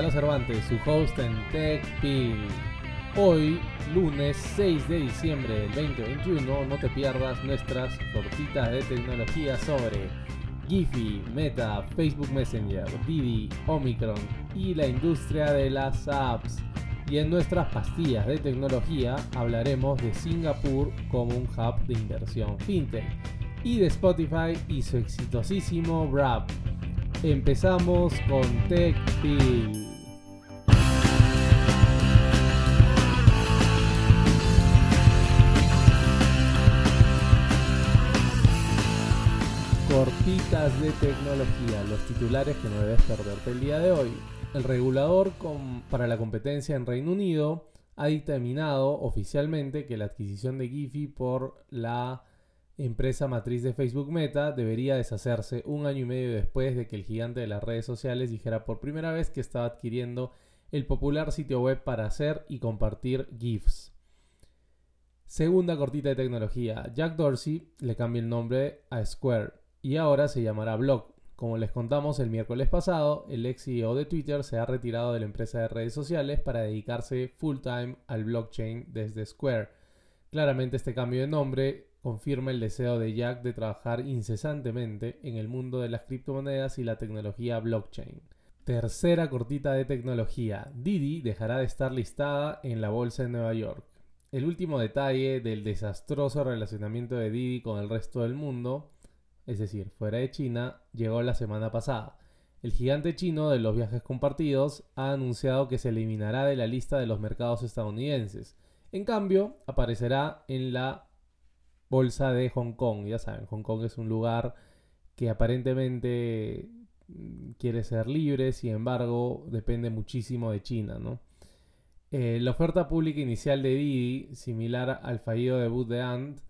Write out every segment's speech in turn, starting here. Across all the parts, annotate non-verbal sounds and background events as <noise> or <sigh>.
Gonzalo Cervantes, su host en TechPil. Hoy, lunes 6 de diciembre del 2021, no te pierdas nuestras cortitas de tecnología sobre Giphy, Meta, Facebook Messenger, Didi, Omicron y la industria de las apps. Y en nuestras pastillas de tecnología hablaremos de Singapur como un hub de inversión fintech y de Spotify y su exitosísimo Wrap. Empezamos con TechPil. Cortitas de tecnología, los titulares que no debes perderte el día de hoy. El regulador para la competencia en Reino Unido ha dictaminado oficialmente que la adquisición de Giphy por la empresa matriz de Facebook Meta debería deshacerse un año y medio después de que el gigante de las redes sociales dijera por primera vez que estaba adquiriendo el popular sitio web para hacer y compartir GIFs. Segunda cortita de tecnología. Jack Dorsey le cambia el nombre a Square y ahora se llamará Block. Como les contamos el miércoles pasado, el ex CEO de Twitter se ha retirado de la empresa de redes sociales para dedicarse full time al blockchain desde Square. Claramente este cambio de nombre confirma el deseo de Jack de trabajar incesantemente en el mundo de las criptomonedas y la tecnología blockchain. Tercera cortita de tecnología. Didi dejará de estar listada en la bolsa de Nueva York. El último detalle del desastroso relacionamiento de Didi con el resto del mundo, es decir, fuera de China, llegó la semana pasada. El gigante chino de los viajes compartidos ha anunciado que se eliminará de la lista de los mercados estadounidenses. En cambio, aparecerá en la bolsa de Hong Kong. Ya saben, Hong Kong es un lugar que aparentemente mm, quiere ser libre, sin embargo, depende muchísimo de China, ¿no? Eh, la oferta pública inicial de Didi, similar al fallido debut de Ant,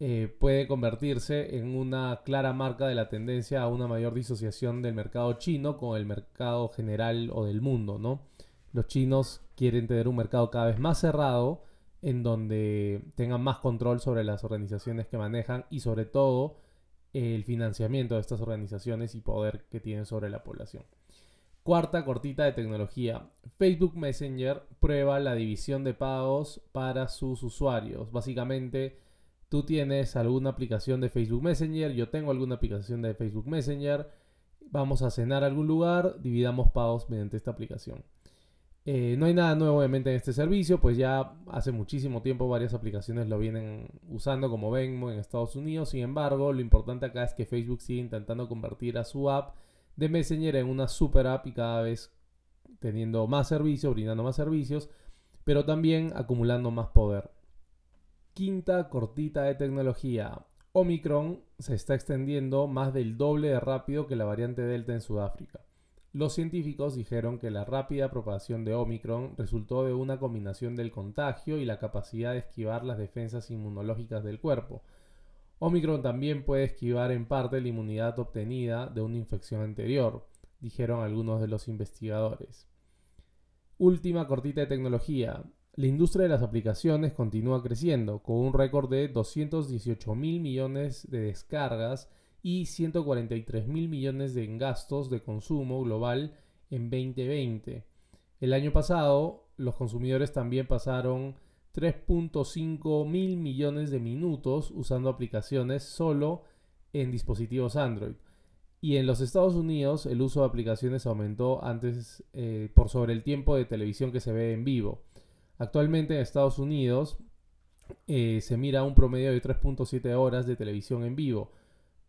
eh, puede convertirse en una clara marca de la tendencia a una mayor disociación del mercado chino con el mercado general o del mundo, ¿no? Los chinos quieren tener un mercado cada vez más cerrado, en donde tengan más control sobre las organizaciones que manejan y sobre todo el financiamiento de estas organizaciones y poder que tienen sobre la población. Cuarta cortita de tecnología. Facebook Messenger prueba la división de pagos para sus usuarios. Básicamente, tú tienes alguna aplicación de Facebook Messenger, yo tengo alguna aplicación de Facebook Messenger, vamos a cenar a algún lugar, dividamos pagos mediante esta aplicación. Eh, no hay nada nuevo obviamente en este servicio, pues ya hace muchísimo tiempo varias aplicaciones lo vienen usando como Venmo en Estados Unidos. Sin embargo, lo importante acá es que Facebook sigue intentando convertir a su app de Messenger en una super app y cada vez teniendo más servicios, brindando más servicios, pero también acumulando más poder. Quinta cortita de tecnología. Omicron se está extendiendo más del doble de rápido que la variante Delta en Sudáfrica. Los científicos dijeron que la rápida propagación de Omicron resultó de una combinación del contagio y la capacidad de esquivar las defensas inmunológicas del cuerpo. Omicron también puede esquivar en parte la inmunidad obtenida de una infección anterior, dijeron algunos de los investigadores. Última cortita de tecnología. La industria de las aplicaciones continúa creciendo, con un récord de 218 mil millones de descargas y 143 mil millones de gastos de consumo global en 2020. El año pasado, los consumidores también pasaron 3.5 mil millones de minutos usando aplicaciones solo en dispositivos Android. Y en los Estados Unidos el uso de aplicaciones aumentó antes eh, por sobre el tiempo de televisión que se ve en vivo. Actualmente en Estados Unidos eh, se mira un promedio de 3.7 horas de televisión en vivo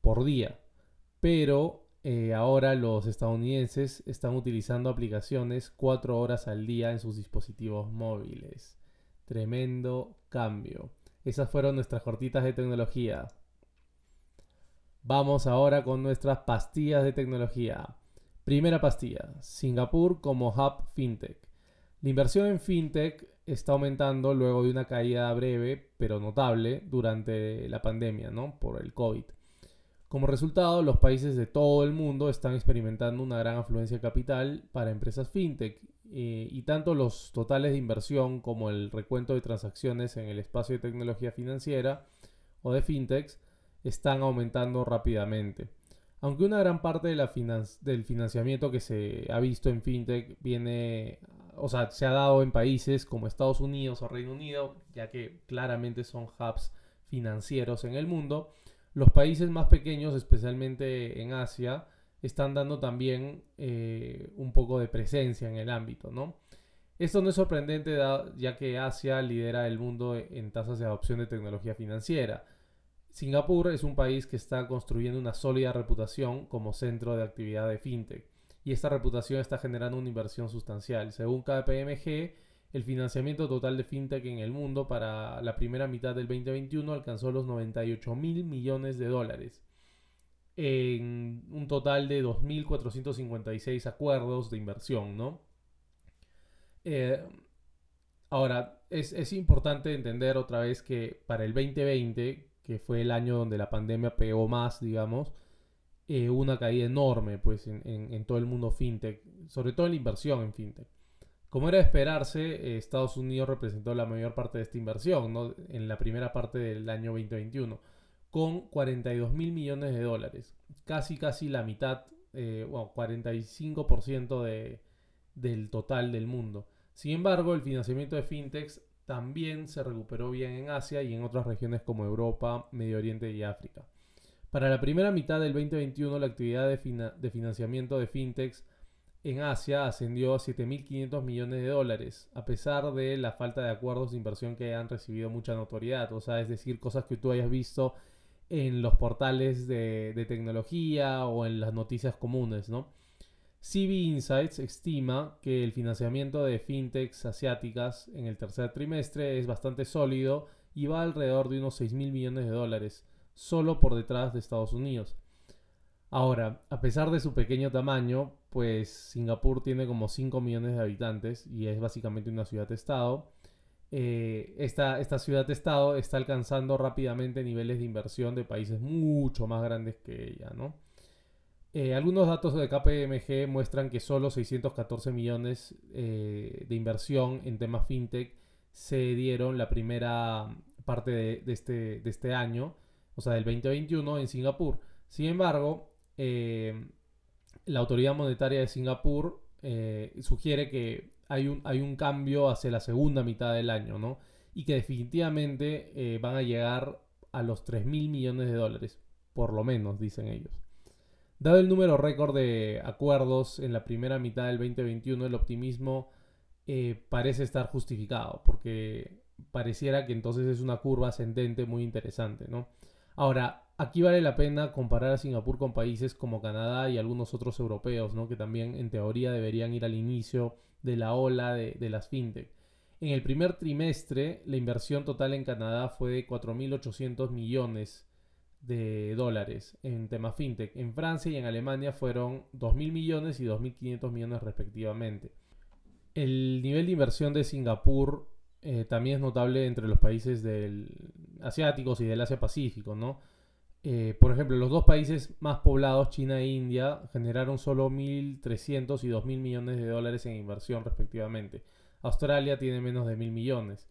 por día. Pero eh, ahora los estadounidenses están utilizando aplicaciones 4 horas al día en sus dispositivos móviles. Tremendo cambio. Esas fueron nuestras cortitas de tecnología. Vamos ahora con nuestras pastillas de tecnología. Primera pastilla, Singapur como hub fintech. La inversión en fintech está aumentando luego de una caída breve pero notable durante la pandemia, ¿no? Por el COVID. Como resultado, los países de todo el mundo están experimentando una gran afluencia de capital para empresas fintech eh, y tanto los totales de inversión como el recuento de transacciones en el espacio de tecnología financiera o de fintechs están aumentando rápidamente. Aunque una gran parte del financiamiento que se ha visto en FinTech viene, o sea, se ha dado en países como Estados Unidos o Reino Unido, ya que claramente son hubs financieros en el mundo, los países más pequeños, especialmente en Asia, están dando también eh, un poco de presencia en el ámbito, ¿no? Esto no es sorprendente ya que Asia lidera el mundo en tasas de adopción de tecnología financiera. Singapur es un país que está construyendo una sólida reputación como centro de actividad de fintech y esta reputación está generando una inversión sustancial. Según KPMG, el financiamiento total de fintech en el mundo para la primera mitad del 2021 alcanzó los 98 mil millones de dólares en un total de 2.456 acuerdos de inversión, ¿no? Eh, ahora, es, importante entender otra vez que para el 2020, que fue el año donde la pandemia pegó más, digamos, eh, una caída enorme pues, en, todo el mundo fintech, sobre todo en la inversión en fintech. Como era de esperarse, eh, Estados Unidos representó la mayor parte de esta inversión ¿no? en la primera parte del año 2021, con 42 mil millones de dólares, casi casi la mitad, bueno, 45% de, del total del mundo. Sin embargo, el financiamiento de fintechs también se recuperó bien en Asia y en otras regiones como Europa, Medio Oriente y África. Para la primera mitad del 2021, la actividad de, financiamiento de fintechs en Asia ascendió a 7.500 millones de dólares, a pesar de la falta de acuerdos de inversión que han recibido mucha notoriedad, o sea, es decir, cosas que tú hayas visto en los portales de, de tecnología o en las noticias comunes, ¿no? CB Insights estima que el financiamiento de fintechs asiáticas en el tercer trimestre es bastante sólido y va alrededor de unos 6 mil millones de dólares, solo por detrás de Estados Unidos. Ahora, a pesar de su pequeño tamaño, pues Singapur tiene como 5 millones de habitantes y es básicamente una ciudad-estado. Eh, esta, esta ciudad-estado está alcanzando rápidamente niveles de inversión de países mucho más grandes que ella, ¿no? Eh, algunos datos de KPMG muestran que solo 614 millones eh, de inversión en temas fintech se dieron la primera parte de, este, de, este, año, o sea, del 2021 en Singapur. Sin embargo, eh, la autoridad monetaria de Singapur sugiere que hay un, hay un cambio hacia la segunda mitad del año, ¿no? Y que definitivamente van a llegar a los 3 mil millones de dólares, por lo menos, dicen ellos. Dado el número récord de acuerdos en la primera mitad del 2021, el optimismo eh, parece estar justificado, porque pareciera que entonces es una curva ascendente muy interesante, ¿no? Ahora, aquí vale la pena comparar a Singapur con países como Canadá y algunos otros europeos, ¿no? Que también en teoría deberían ir al inicio de la ola de, de las fintech. En el primer trimestre, la inversión total en Canadá fue de 4.800 millones de dólares en tema fintech. En Francia y en Alemania fueron 2.000 millones y 2.500 millones respectivamente. El nivel de inversión de Singapur eh, también es notable entre los países del asiáticos y del Asia Pacífico, ¿no? Eh, por ejemplo, los dos países más poblados, China e India, generaron solo 1.300 y 2.000 millones de dólares en inversión respectivamente. Australia tiene menos de 1.000 millones.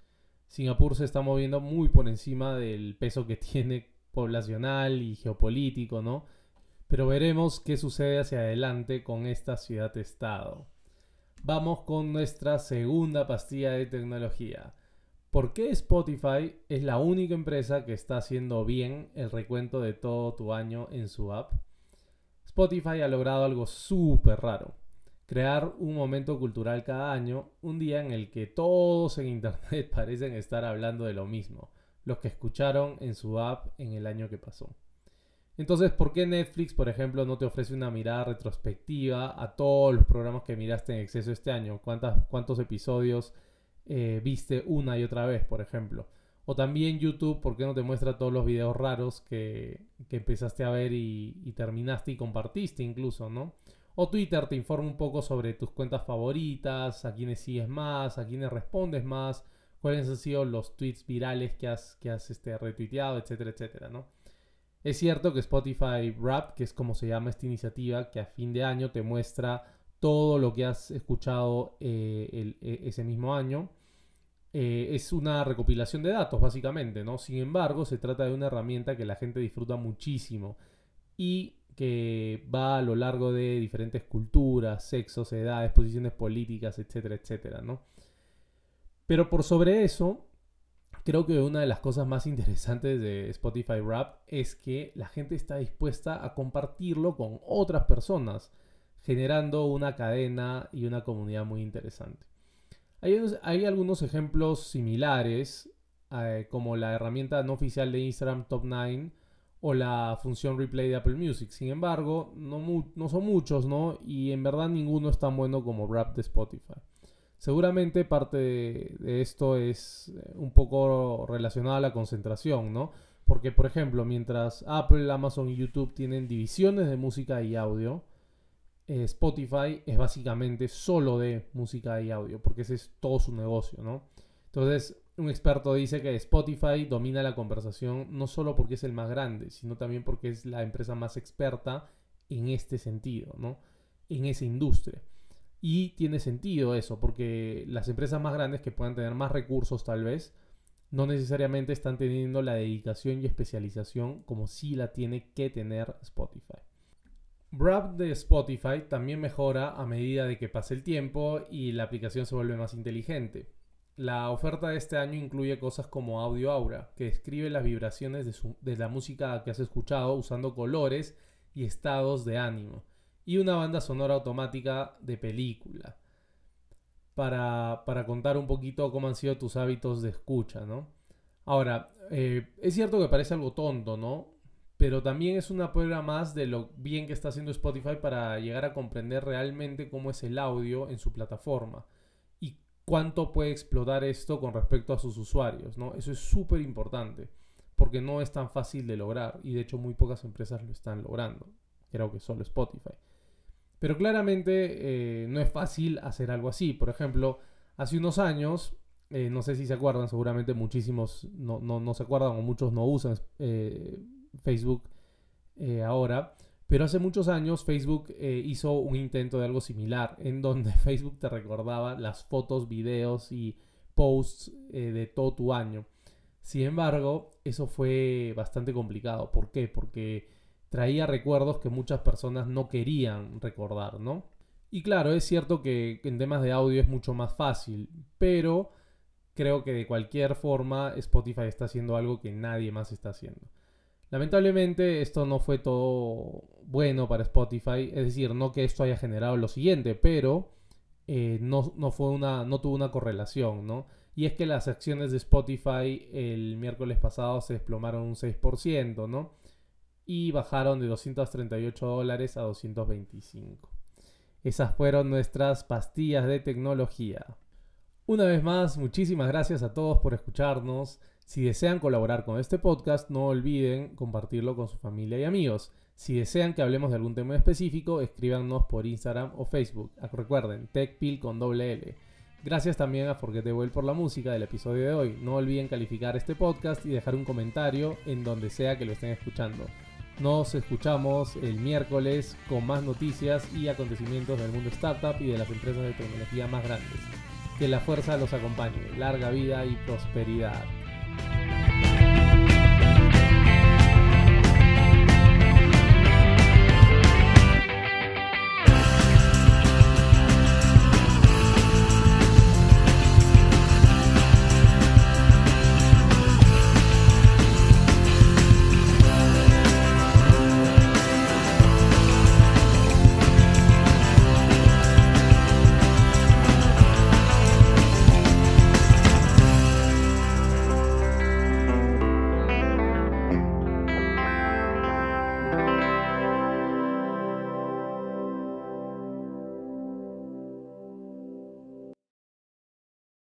Singapur se está moviendo muy por encima del peso que <laughs> tiene poblacional y geopolítico, ¿no? Pero veremos qué sucede hacia adelante con esta ciudad-estado. Vamos con nuestra segunda pastilla de tecnología. ¿Por qué Spotify es la única empresa que está haciendo bien el recuento de todo tu año en su app? Spotify ha logrado algo súper raro. Crear un momento cultural cada año, un día en el que todos en Internet <laughs> parecen estar hablando de lo mismo los que escucharon en su app en el año que pasó. Entonces, ¿por qué Netflix, por ejemplo, no te ofrece una mirada retrospectiva a todos los programas que miraste en exceso este año? ¿Cuántos episodios eh, viste una y otra vez, por ejemplo? O también YouTube, ¿por qué no te muestra todos los videos raros que, empezaste a ver y, y, terminaste y compartiste incluso, ¿no? O Twitter te informa un poco sobre tus cuentas favoritas, a quiénes sigues más, a quiénes respondes más, cuáles han sido los tweets virales que has, que has este, retuiteado, etcétera, etcétera, ¿no? Es cierto que Spotify Rap, que es como se llama esta iniciativa, que a fin de año te muestra todo lo que has escuchado eh, e, ese mismo año, eh, es una recopilación de datos, básicamente, ¿no? Sin embargo, se trata de una herramienta que la gente disfruta muchísimo y que va a lo largo de diferentes culturas, sexos, edades, posiciones políticas, etcétera, etcétera, ¿no? Pero por sobre eso, creo que una de las cosas más interesantes de Spotify Rap es que la gente está dispuesta a compartirlo con otras personas, generando una cadena y una comunidad muy interesante. Hay, algunos ejemplos similares, eh, como la herramienta no oficial de Instagram Top 9 o la función replay de Apple Music. Sin embargo, no, no son muchos, ¿no? Y en verdad ninguno es tan bueno como Rap de Spotify. Seguramente parte de, esto es eh, un poco relacionado a la concentración, ¿no? Porque, por ejemplo, mientras Apple, Amazon y YouTube tienen divisiones de música y audio, eh, Spotify es básicamente solo de música y audio, porque ese es todo su negocio, ¿no? Entonces, un experto dice que Spotify domina la conversación no solo porque es el más grande, sino también porque es la empresa más experta en este sentido, ¿no? En esa industria. Y tiene sentido eso, porque las empresas más grandes que puedan tener más recursos tal vez, no necesariamente están teniendo la dedicación y especialización como sí la tiene que tener Spotify. Brap de Spotify también mejora a medida de que pase el tiempo y la aplicación se vuelve más inteligente. La oferta de este año incluye cosas como Audio Aura, que describe las vibraciones de, de la música que has escuchado usando colores y estados de ánimo y una banda sonora automática de película. Para, contar un poquito cómo han sido tus hábitos de escucha, ¿no? Ahora, eh, es cierto que parece algo tonto, ¿no? Pero también es una prueba más de lo bien que está haciendo Spotify para llegar a comprender realmente cómo es el audio en su plataforma y cuánto puede explotar esto con respecto a sus usuarios, ¿no? Eso es súper importante porque no es tan fácil de lograr y de hecho muy pocas empresas lo están logrando. Creo que solo Spotify. Pero claramente eh, no es fácil hacer algo así. Por ejemplo, hace unos años, eh, no sé si se acuerdan, seguramente muchísimos no, se acuerdan o muchos no usan eh, Facebook ahora. Pero hace muchos años Facebook hizo un intento de algo similar, en donde <laughs> Facebook te recordaba las fotos, videos y posts de todo tu año. Sin embargo, eso fue bastante complicado. ¿Por qué? Porque traía recuerdos que muchas personas no querían recordar, ¿no? Y claro, es cierto que en temas de audio es mucho más fácil, pero creo que de cualquier forma Spotify está haciendo algo que nadie más está haciendo. Lamentablemente esto no fue todo bueno para Spotify, es decir, no que esto haya generado lo siguiente, pero eh, no, no, fue una, no tuvo una correlación, ¿no? Y es que las acciones de Spotify el miércoles pasado se desplomaron un 6%, ¿no? Y bajaron de 238 dólares a 225. Esas fueron nuestras pastillas de tecnología. Una vez más, muchísimas gracias a todos por escucharnos. Si desean colaborar con este podcast, no olviden compartirlo con su familia y amigos. Si desean que hablemos de algún tema específico, escríbanos por Instagram o Facebook. Recuerden, TechPill con doble L. Gracias también a Forgettable por la música del episodio de hoy. No olviden calificar este podcast y dejar un comentario en donde sea que lo estén escuchando. Nos escuchamos el miércoles con más noticias y acontecimientos del mundo startup y de las empresas de tecnología más grandes. Que la fuerza los acompañe. Larga vida y prosperidad.